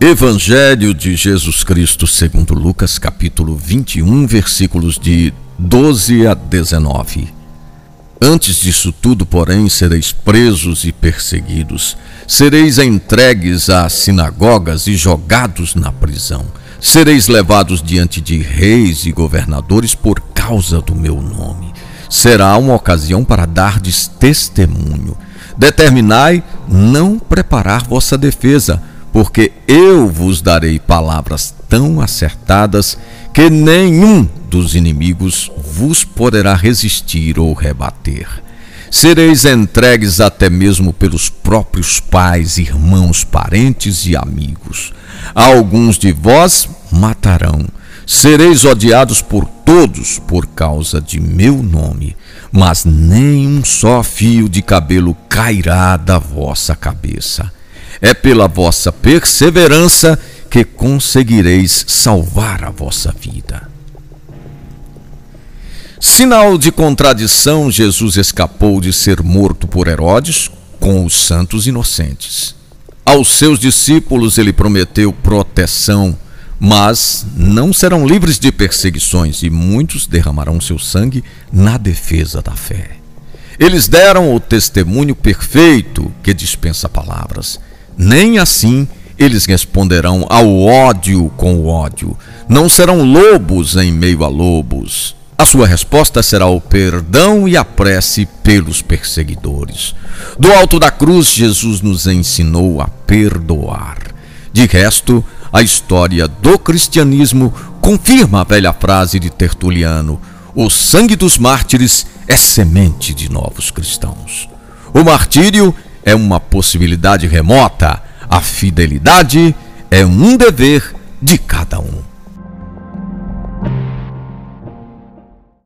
Evangelho de Jesus Cristo segundo Lucas, capítulo 21, versículos de 12 a 19. Antes disso tudo, porém, sereis presos e perseguidos, sereis entregues às sinagogas e jogados na prisão. Sereis levados diante de reis e governadores por causa do meu nome. Será uma ocasião para dardes testemunho. Determinai não preparar vossa defesa, porque eu vos darei palavras tão acertadas que nenhum dos inimigos vos poderá resistir ou rebater. Sereis entregues até mesmo pelos próprios pais, irmãos, parentes e amigos. Alguns de vós matarão. Sereis odiados por todos por causa de meu nome, mas nem um só fio de cabelo cairá da vossa cabeça. É pela vossa perseverança que conseguireis salvar a vossa vida. Sinal de contradição, Jesus escapou de ser morto por Herodes com os santos inocentes. Aos seus discípulos ele prometeu proteção, mas não serão livres de perseguições e muitos derramarão seu sangue na defesa da fé. Eles deram o testemunho perfeito que dispensa palavras. Nem assim eles responderão ao ódio com ódio. Não serão lobos em meio a lobos. A sua resposta será o perdão e a prece pelos perseguidores. Do alto da cruz, Jesus nos ensinou a perdoar. De resto, a história do cristianismo confirma a velha frase de Tertuliano: o sangue dos mártires é semente de novos cristãos. O martírio é uma possibilidade remota, a fidelidade é um dever de cada um.